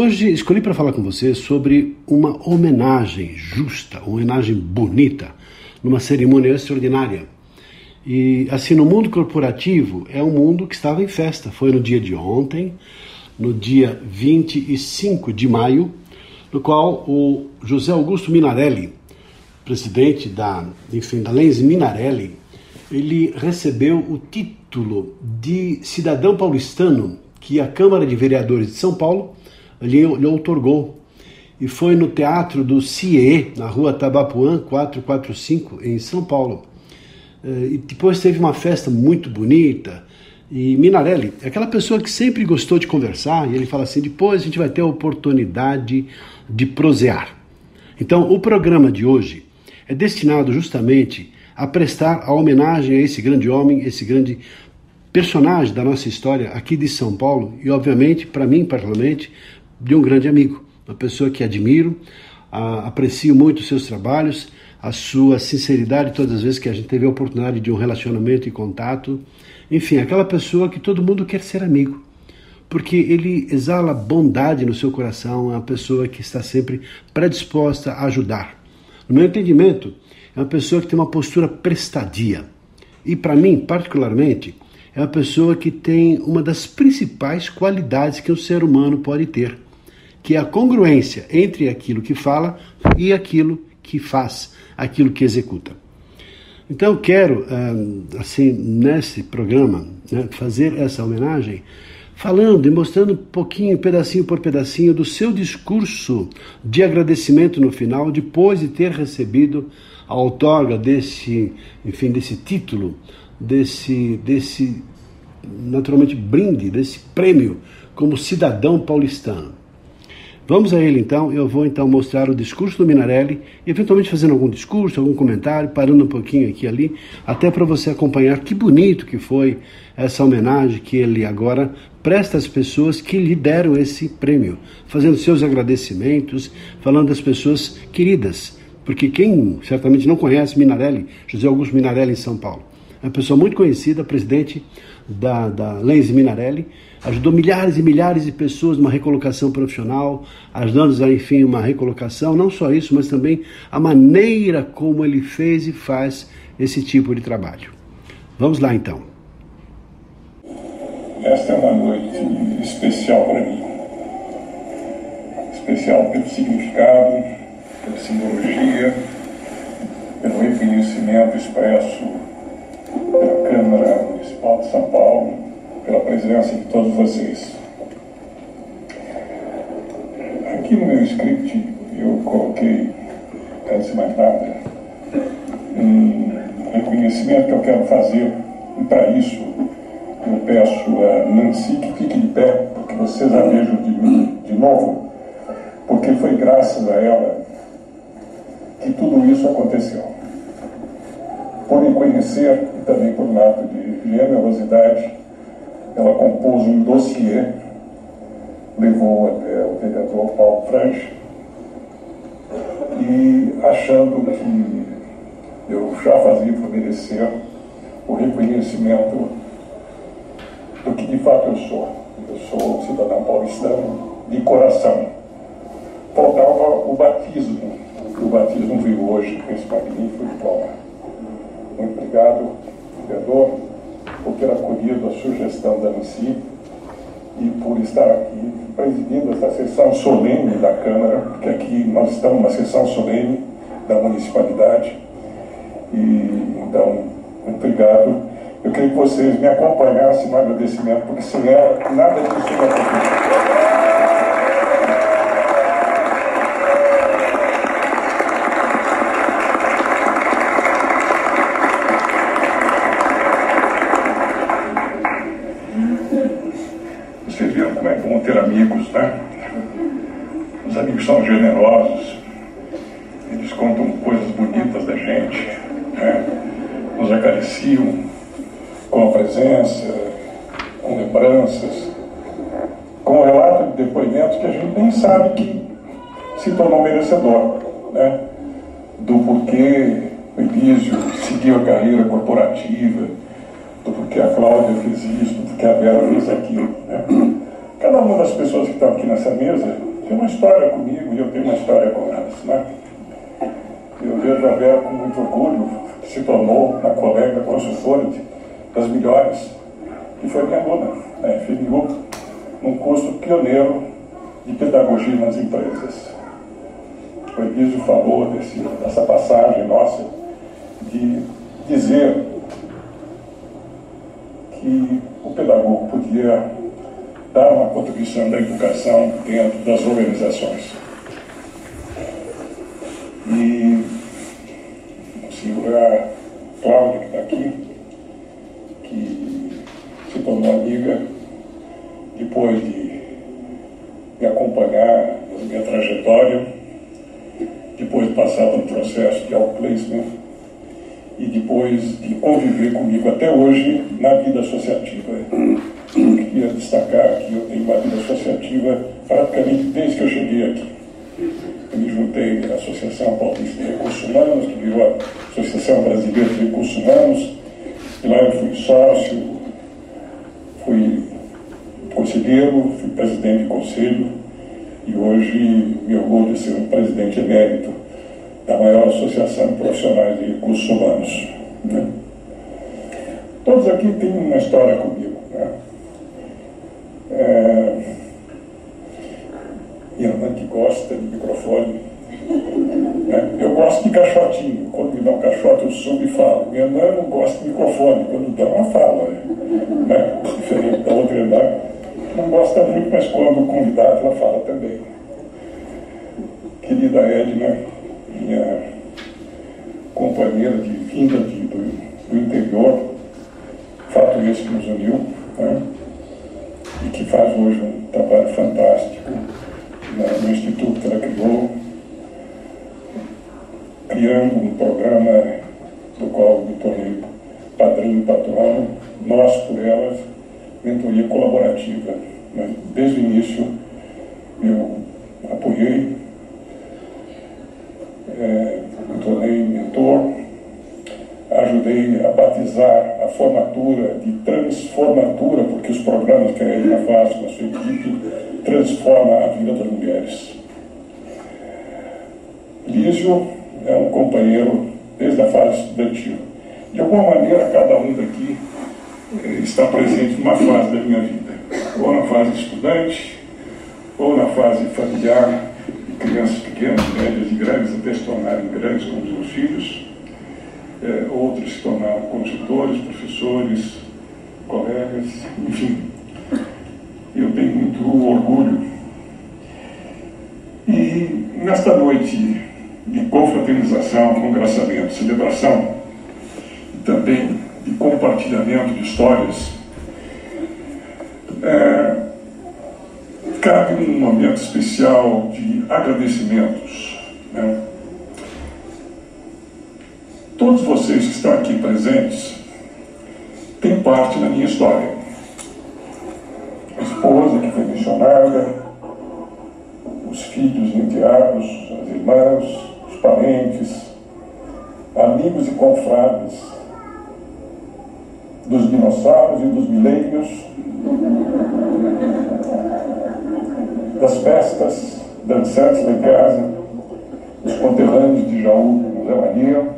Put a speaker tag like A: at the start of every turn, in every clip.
A: Hoje escolhi para falar com você sobre uma homenagem justa, uma homenagem bonita, numa cerimônia extraordinária. E assim, no mundo corporativo, é um mundo que estava em festa. Foi no dia de ontem, no dia 25 de maio, no qual o José Augusto Minarelli, presidente da, enfim, da Lenz Minarelli, ele recebeu o título de cidadão paulistano que a Câmara de Vereadores de São Paulo lhe, lhe outorgou. E foi no Teatro do CIE, na rua Tabapuã 445, em São Paulo. Eh, e depois teve uma festa muito bonita. E Minarelli aquela pessoa que sempre gostou de conversar, e ele fala assim: depois a gente vai ter a oportunidade de prosear. Então, o programa de hoje é destinado justamente a prestar a homenagem a esse grande homem, esse grande personagem da nossa história aqui de São Paulo e, obviamente, para mim, particularmente, de um grande amigo, uma pessoa que admiro, a, aprecio muito os seus trabalhos, a sua sinceridade todas as vezes que a gente teve a oportunidade de um relacionamento e contato. Enfim, aquela pessoa que todo mundo quer ser amigo, porque ele exala bondade no seu coração, é uma pessoa que está sempre predisposta a ajudar. No meu entendimento, é uma pessoa que tem uma postura prestadia. E para mim, particularmente, é uma pessoa que tem uma das principais qualidades que um ser humano pode ter que é a congruência entre aquilo que fala e aquilo que faz, aquilo que executa. Então eu quero, ah, assim, nesse programa, né, fazer essa homenagem falando e mostrando um pouquinho, pedacinho por pedacinho, do seu discurso de agradecimento no final, depois de ter recebido a outorga desse, enfim, desse título, desse, desse naturalmente brinde, desse prêmio como cidadão paulistano. Vamos a ele então, eu vou então mostrar o discurso do Minarelli, eventualmente fazendo algum discurso, algum comentário, parando um pouquinho aqui e ali, até para você acompanhar que bonito que foi essa homenagem que ele agora presta às pessoas que lhe deram esse prêmio, fazendo seus agradecimentos, falando das pessoas queridas, porque quem certamente não conhece Minarelli, José Augusto Minarelli em São Paulo, é uma pessoa muito conhecida, presidente da, da Lenz Minarelli, ajudou milhares e milhares de pessoas numa recolocação profissional, ajudando-os a, enfim, uma recolocação. Não só isso, mas também a maneira como ele fez e faz esse tipo de trabalho. Vamos lá então.
B: Esta é uma noite especial para mim. Especial pelo significado, pela simbologia, pelo reconhecimento expresso pela Câmara Municipal de São Paulo pela presença de todos vocês. Aqui no meu script eu coloquei, antes de mais nada, um reconhecimento que eu quero fazer, e para isso eu peço a Nancy que fique de pé, porque vocês a vejam de mim de novo, porque foi graças a ela que tudo isso aconteceu. Por me conhecer e também por um ato de generosidade, ela compôs um dossiê, levou até o vereador Paulo Franch, e achando que eu já fazia por merecer o reconhecimento do que de fato eu sou. Eu sou cidadão paulistano de coração. Faltava o batismo, o batismo veio hoje com esse magnífico diploma. Muito obrigado, vereador por ter acolhido a sugestão da Nancy e por estar aqui presidindo esta sessão solene da Câmara, porque aqui nós estamos numa sessão solene da municipalidade. E então, muito obrigado. Eu queria que vocês me acompanhassem no agradecimento, porque sem ela nada disso ia acontecer. contam coisas bonitas da gente, né? nos acariciam com a presença, com lembranças, com um relato de depoimentos que a gente nem sabe que se tornou merecedor, né? do porquê o Elísio seguiu a carreira corporativa, do porquê a Cláudia fez isso, do porquê a Vera fez aquilo. Né? Cada uma das pessoas que estão aqui nessa mesa tem uma história comigo e eu tenho uma história com elas. Né? Eu vejo a Vera com muito orgulho, que se tornou uma colega consultora das melhores, que foi minha aluna, né, FMU, num curso pioneiro de pedagogia nas empresas. O Elísio falou desse, dessa passagem nossa de dizer que o pedagogo podia dar uma contribuição da educação dentro das organizações. E senhor a Cláudia, que está aqui, que se tornou amiga depois de me acompanhar na minha trajetória, depois de passar pelo processo de outplacement e depois de conviver comigo até hoje na vida associativa. Eu queria destacar que eu tenho uma vida associativa praticamente desde que eu cheguei aqui. Eu me juntei à Associação Paulista de Recursos Humanos, que virou a Associação Brasileira de Recursos Humanos, e lá eu fui sócio, fui conselheiro, fui presidente de conselho e hoje me orgulho de ser o presidente emérito da maior associação de profissionais de recursos humanos. Né? Todos aqui têm uma história comigo. Né? É... Minha mãe que gosta de microfone. Né? Eu gosto de caixotinho. Quando me dão um caixote, eu subo e falo. Minha mãe não gosta de microfone. Quando dá, ela fala. Né? Diferente da outra irmã. Não gosta muito, mas quando convidado, ela fala também. Querida Edna, minha companheira de vinda do, do interior, fato esse que nos uniu, né? e que faz hoje um trabalho fantástico no instituto que ela criou, criando um programa do qual me tornei padrinho patrono, nós por elas, mentoria colaborativa. Né? Desde o início eu apoiei, é, me tornei mentor, ajudei a batizar formatura de transformatura, porque os programas que a Elina faz com a sua equipe transforma a vida das mulheres. Lísio é um companheiro desde a fase estudantil. De alguma maneira, cada um daqui está presente numa fase da minha vida, ou na fase estudante, ou na fase familiar, de crianças pequenas, médias e grandes, até se tornarem grandes como os meus filhos, é, outros se tornaram consultores, professores, colegas, enfim. Eu tenho muito orgulho. E nesta noite de confraternização, congraçamento, celebração, e também de compartilhamento de histórias, é, cabe um momento especial de agradecimentos. Né? Todos vocês que estão aqui presentes têm parte na minha história. A esposa que foi missionária, os filhos enteados, as irmãs, os parentes, amigos e confrades, dos dinossauros e dos milênios, das festas dançantes em casa, dos conterrâneos de Jaú José Maria,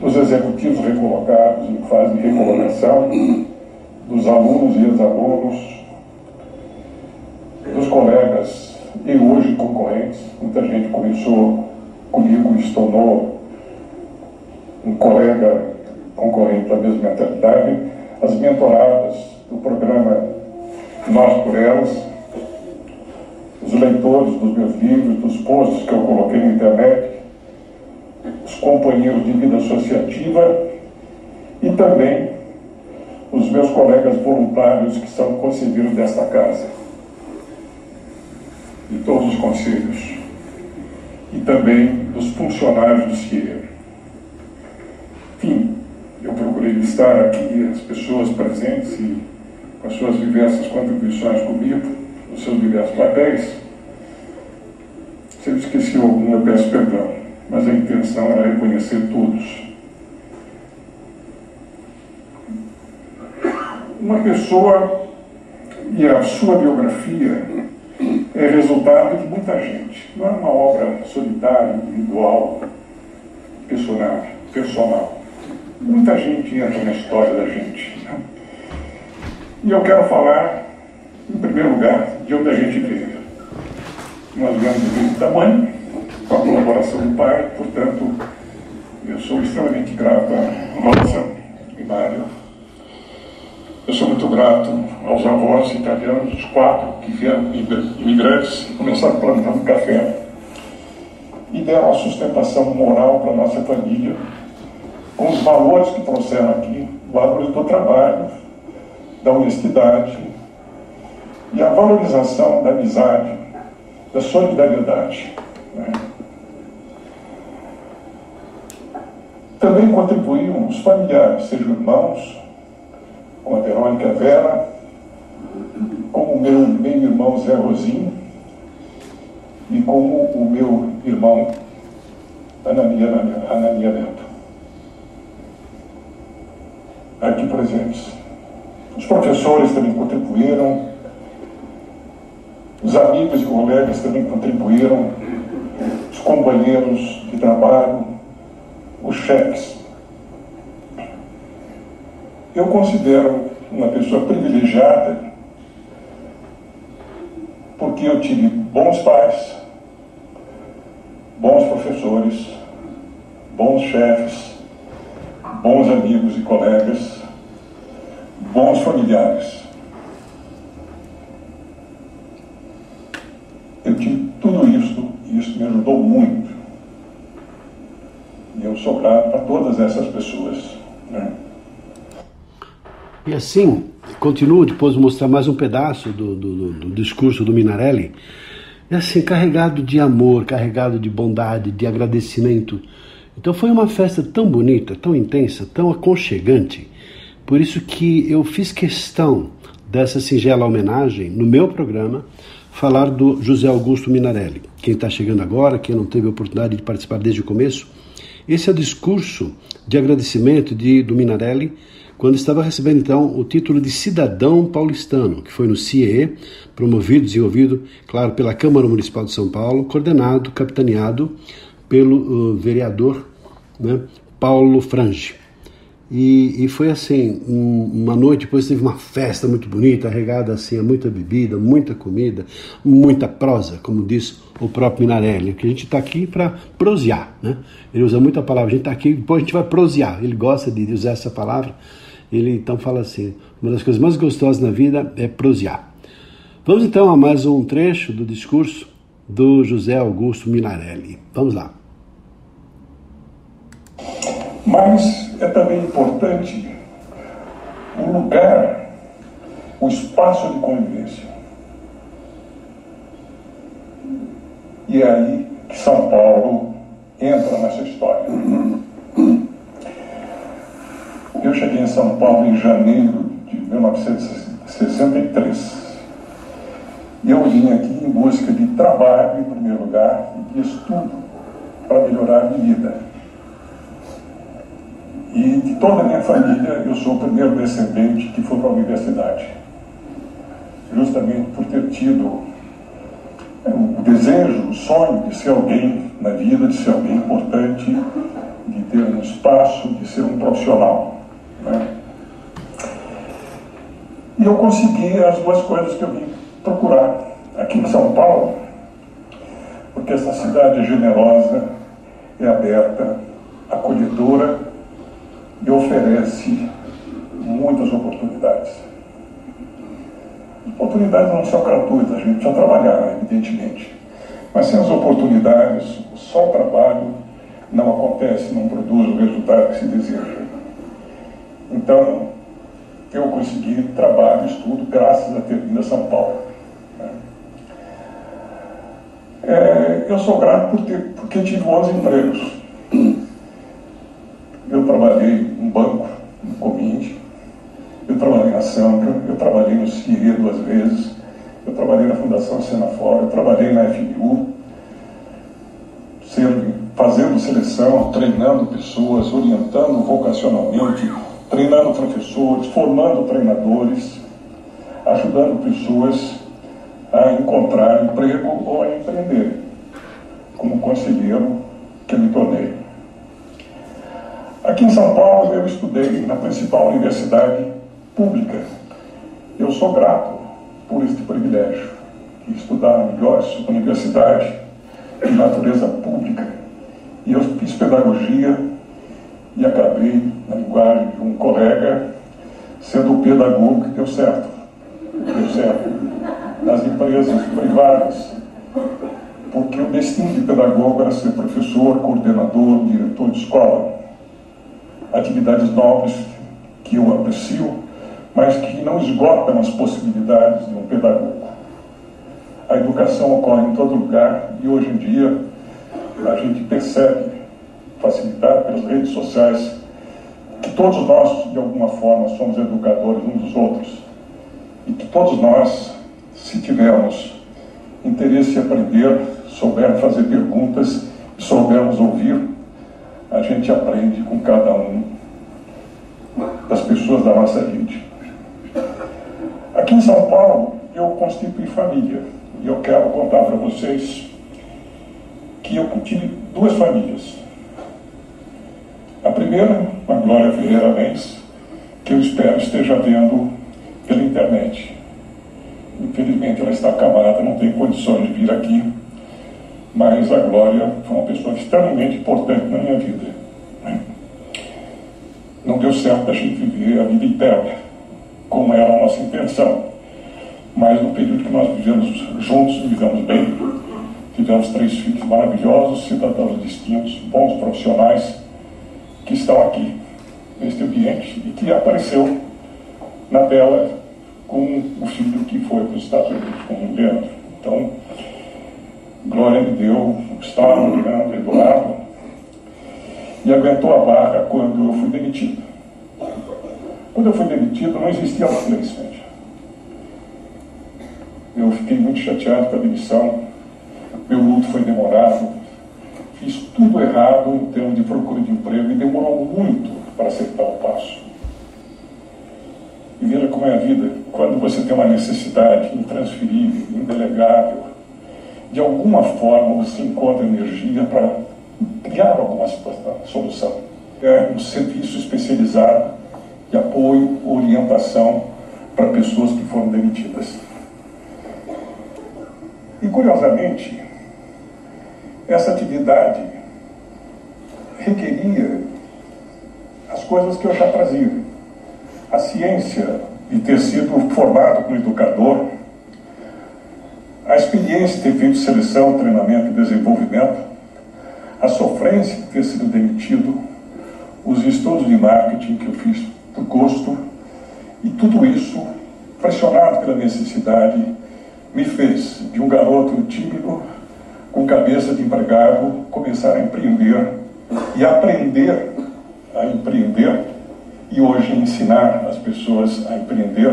B: dos executivos recolocados em fase de recolocação, dos alunos e ex-alunos, dos colegas e hoje concorrentes. Muita gente começou comigo e se tornou um colega concorrente da mesma mentalidade, as mentoradas do programa Nós por Elas, os leitores dos meus livros, dos posts que eu coloquei na internet, companheiros de vida associativa e também os meus colegas voluntários que são conselheiros desta casa, de todos os conselhos. e também dos funcionários do CIE. Enfim, eu procurei listar aqui as pessoas presentes e com as suas diversas contribuições comigo, os seus diversos papéis. Se eu esqueci algum, eu peço perdão, mas a intenção era reconhecer todos. Uma pessoa e a sua biografia é resultado de muita gente. Não é uma obra solitária, individual, personal. personal. Muita gente entra na história da gente. Né? E eu quero falar, em primeiro lugar, de onde a gente veio. Nós viemos da mãe, com a colaboração do pai, portanto, eu sou extremamente grato a Rosa e Mário eu sou muito grato aos avós italianos, os quatro que vieram imigrantes e começaram plantando café e deram a sustentação moral para a nossa família com os valores que trouxeram aqui, valores do trabalho, da honestidade e a valorização da amizade, da solidariedade. Né? Também contribuíam os familiares, sejam irmãos, com a Verônica Vera, com o meu meio-irmão Zé Rosinho e com o meu irmão Anania, Anania Neto. Aqui presentes. Os professores também contribuíram, os amigos e colegas também contribuíram, os companheiros de trabalho, os chefes eu considero uma pessoa privilegiada porque eu tive bons pais, bons professores, bons chefes, bons amigos e colegas, bons familiares. Eu tive tudo isso e isso me ajudou muito. Grato para todas essas pessoas. Né?
A: E assim, continuo depois de mostrar mais um pedaço do, do, do discurso do Minarelli, é assim, carregado de amor, carregado de bondade, de agradecimento. Então foi uma festa tão bonita, tão intensa, tão aconchegante. Por isso que eu fiz questão dessa singela homenagem no meu programa falar do José Augusto Minarelli. Quem está chegando agora, quem não teve a oportunidade de participar desde o começo, esse é o discurso de agradecimento de, do Minarelli quando estava recebendo então o título de cidadão paulistano, que foi no CIE, promovido, desenvolvido, claro, pela Câmara Municipal de São Paulo, coordenado, capitaneado pelo uh, vereador né, Paulo Frange. E, e, foi assim, um, uma noite, depois teve uma festa muito bonita, regada assim a muita bebida, muita comida, muita prosa, como diz o próprio Minarelli, que a gente está aqui para prosear, né? Ele usa muito a palavra, a gente está aqui, depois a gente vai prosear, ele gosta de usar essa palavra, ele então fala assim: uma das coisas mais gostosas na vida é prosear. Vamos então a mais um trecho do discurso do José Augusto Minarelli. Vamos lá.
B: Mas é também importante o lugar, o espaço de convivência. E é aí que São Paulo entra nessa história. Eu cheguei em São Paulo em janeiro de 1963. E eu vim aqui em busca de trabalho, em primeiro lugar, e de estudo para melhorar a minha vida. E de toda a minha família, eu sou o primeiro descendente que foi para a universidade. Justamente por ter tido é, o desejo, o sonho de ser alguém na vida, de ser alguém importante, de ter um espaço, de ser um profissional. Né? E eu consegui as duas coisas que eu vim procurar aqui em São Paulo, porque essa cidade é generosa, é aberta, acolhedora e oferece muitas oportunidades. Oportunidades não são gratuitas, a gente precisa trabalhar, evidentemente. Mas sem as oportunidades, só o trabalho não acontece, não produz o resultado que se deseja. Então, eu consegui trabalho, estudo, graças a ter vindo a São Paulo. Né? É, eu sou grato por ter, porque tive bons empregos. Eu trabalhei em banco, no Cominde, eu trabalhei na Sampa, eu trabalhei no CIE duas vezes, eu trabalhei na Fundação Senafora, eu trabalhei na FMU, sendo, fazendo seleção, treinando pessoas, orientando vocacionalmente, treinando professores, formando treinadores, ajudando pessoas a encontrar emprego ou a empreender, como conselheiro que me tornei. Aqui em São Paulo eu estudei na principal universidade pública. Eu sou grato por este privilégio, de estudar na melhor universidade de natureza pública. E eu fiz pedagogia e acabei, na linguagem de um colega, sendo o pedagogo que deu certo. Deu certo nas empresas privadas, porque o destino de pedagogo era ser professor, coordenador, diretor de escola. Atividades nobres que eu aprecio, mas que não esgotam as possibilidades de um pedagogo. A educação ocorre em todo lugar e hoje em dia a gente percebe, facilitado pelas redes sociais, que todos nós, de alguma forma, somos educadores uns dos outros e que todos nós se tivermos interesse em aprender, soubermos fazer perguntas soubermos ouvir, a gente aprende com cada um das pessoas da nossa rede. Aqui em São Paulo, eu constitui família e eu quero contar para vocês que eu tive duas famílias. A primeira, a Glória Ferreira Mendes, que eu espero esteja vendo pela internet. Infelizmente ela está acamada, não tem condições de vir aqui, mas a Glória foi uma pessoa extremamente importante na minha vida. Né? Não deu certo a gente viver a vida inteira, como era a nossa intenção. Mas no período que nós vivemos juntos, vivemos bem, tivemos três filhos maravilhosos, cidadãos distintos, bons profissionais, que estão aqui, neste ambiente, e que apareceu na tela com o filho que foi para os Estados Unidos, com o Leandro. Então, Glória me deu Gustavo, Leandro, Eduardo, e aguentou a barra quando eu fui demitido. Quando eu fui demitido, não existia placement. Eu fiquei muito chateado com a demissão, meu luto foi demorado, fiz tudo errado em termos de procura de emprego e demorou muito para acertar o passo. E veja como é a vida. Quando você tem uma necessidade intransferível, indelegável, de alguma forma você encontra energia para criar alguma solução. É um serviço especializado de apoio, orientação para pessoas que foram demitidas. E curiosamente, essa atividade requeria as coisas que eu já trazia a ciência de ter sido formado como educador, a experiência de ter feito seleção, treinamento e desenvolvimento, a sofrência de ter sido demitido, os estudos de marketing que eu fiz por gosto, e tudo isso, pressionado pela necessidade, me fez, de um garoto tímido, com cabeça de empregado, começar a empreender e aprender a empreender e hoje ensinar as pessoas a empreender,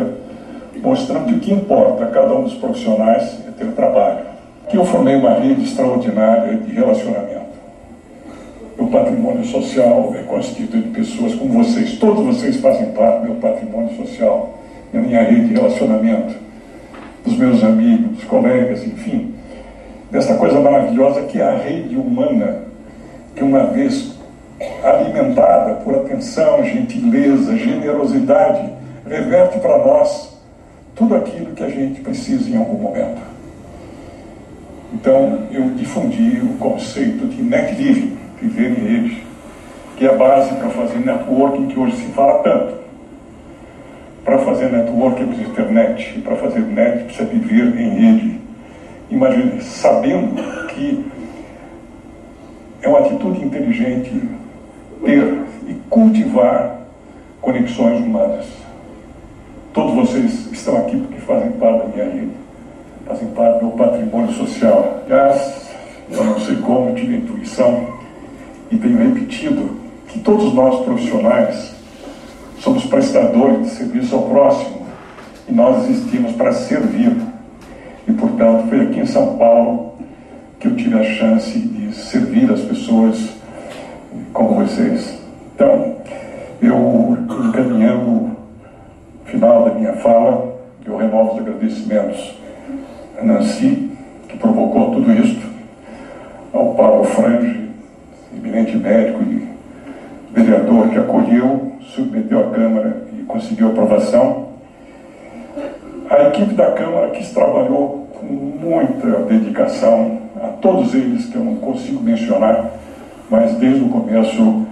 B: mostrando que o que importa a cada um dos profissionais ter trabalho. Aqui eu formei uma rede extraordinária de relacionamento. O patrimônio social é constituído de pessoas como vocês. Todos vocês fazem parte do meu patrimônio social, da minha rede de relacionamento, dos meus amigos, dos colegas, enfim, dessa coisa maravilhosa que é a rede humana, que uma vez alimentada por atenção, gentileza, generosidade, reverte para nós tudo aquilo que a gente precisa em algum momento. Então, eu difundi o conceito de net living, viver em rede, que é a base para fazer networking que hoje se fala tanto. Para fazer networking precisa internet, e para fazer net precisa viver em rede. Imagine, sabendo que é uma atitude inteligente ter e cultivar conexões humanas. Todos vocês estão aqui porque fazem parte da minha vida, fazem parte do patrimônio social. Aliás, eu não sei como, tive intuição e tenho repetido que todos nós profissionais somos prestadores de serviço ao próximo e nós existimos para servir. E, portanto, foi aqui em São Paulo que eu tive a chance de servir as pessoas como vocês. Então, eu encaminhando o final da minha fala, eu renovo os agradecimentos Nancy, que provocou tudo isto, ao Paulo Frange, eminente médico e vereador que acolheu, submeteu à Câmara e conseguiu aprovação. A equipe da Câmara que trabalhou com muita dedicação, a todos eles que eu não consigo mencionar, mas desde o começo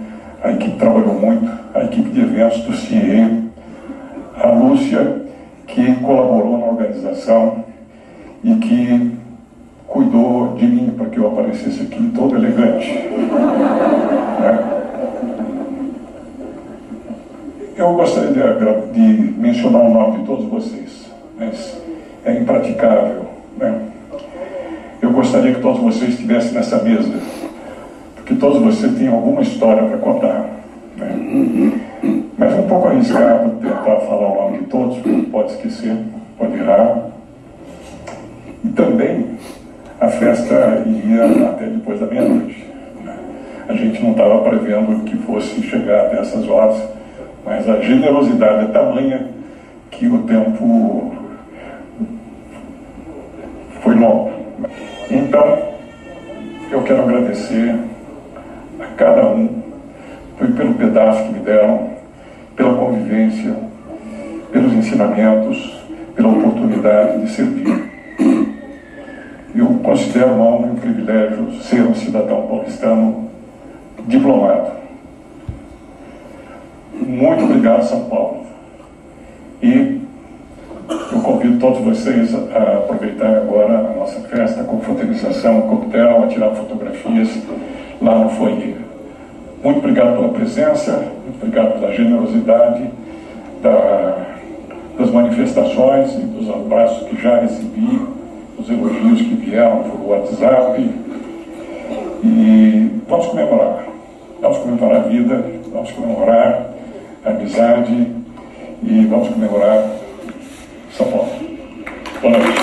B: a equipe trabalhou muito, a equipe de eventos do CIE, a Lúcia, que colaborou na organização e que cuidou de mim para que eu aparecesse aqui todo elegante. Né? Eu gostaria de, de, mencionar o nome de todos vocês, mas é impraticável. Né? Eu gostaria que todos vocês estivessem nessa mesa que todos vocês têm alguma história para contar. Né? Mas é um pouco arriscado tentar falar o nome de todos, porque pode esquecer, pode errar. E também a festa iria até depois da meia-noite. Né? A gente não estava prevendo que fosse chegar até essas horas, mas a generosidade é tamanha que o tempo foi longo. Então, eu quero agradecer cada um, pelo pedaço que me deram, pela convivência, pelos ensinamentos, pela oportunidade de servir. Considero uma honra e um privilégio ser um cidadão paulistano diplomado. Muito obrigado, São Paulo. E eu convido todos vocês a aproveitar agora a nossa festa com fraternização, coquetel, a tirar fotografias lá no foyer. Muito obrigado pela presença, muito obrigado pela generosidade da, das manifestações e dos abraços que já recebi, os elogios que vieram por WhatsApp. E vamos comemorar. Vamos comemorar a vida, vamos comemorar a amizade e vamos comemorar São Paulo. Boa noite.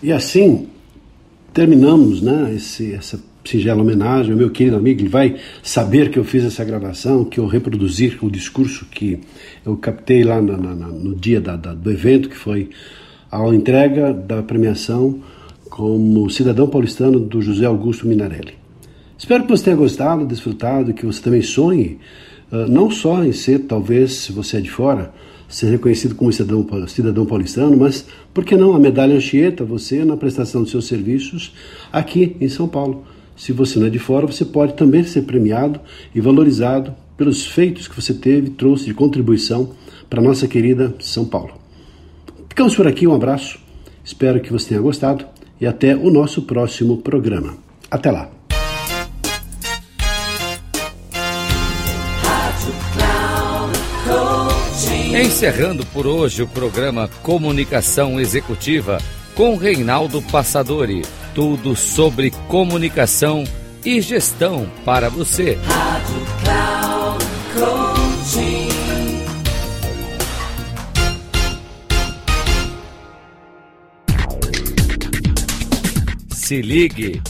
A: E assim terminamos né, esse, essa singela homenagem ao meu querido amigo. Ele vai saber que eu fiz essa gravação, que eu reproduzi o discurso que eu captei lá na, na, no dia da, da, do evento, que foi a entrega da premiação como cidadão paulistano do José Augusto Minarelli. Espero que você tenha gostado, desfrutado, que você também sonhe, uh, não só em ser, talvez, se você é de fora, ser reconhecido como cidadão, cidadão paulistano, mas por que não a medalha Anchieta, você na prestação de seus serviços aqui em São Paulo? Se você não é de fora, você pode também ser premiado e valorizado pelos feitos que você teve, trouxe de contribuição para nossa querida São Paulo. Ficamos por aqui, um abraço, espero que você tenha gostado e até o nosso próximo programa. Até lá!
C: Encerrando por hoje o programa Comunicação Executiva com Reinaldo Passadori. Tudo sobre comunicação e gestão para você. Rádio Cloud. Se ligue.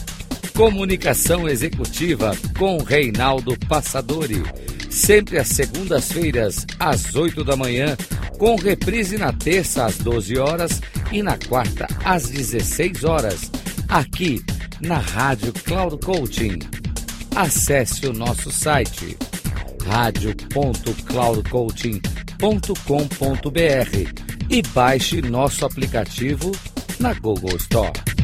C: Comunicação Executiva com Reinaldo Passadori sempre às segundas-feiras, às 8 da manhã, com reprise na terça às 12 horas e na quarta às 16 horas, aqui na Rádio Cloud Coaching. Acesse o nosso site radio.cloudcoaching.com.br e baixe nosso aplicativo na Google Store.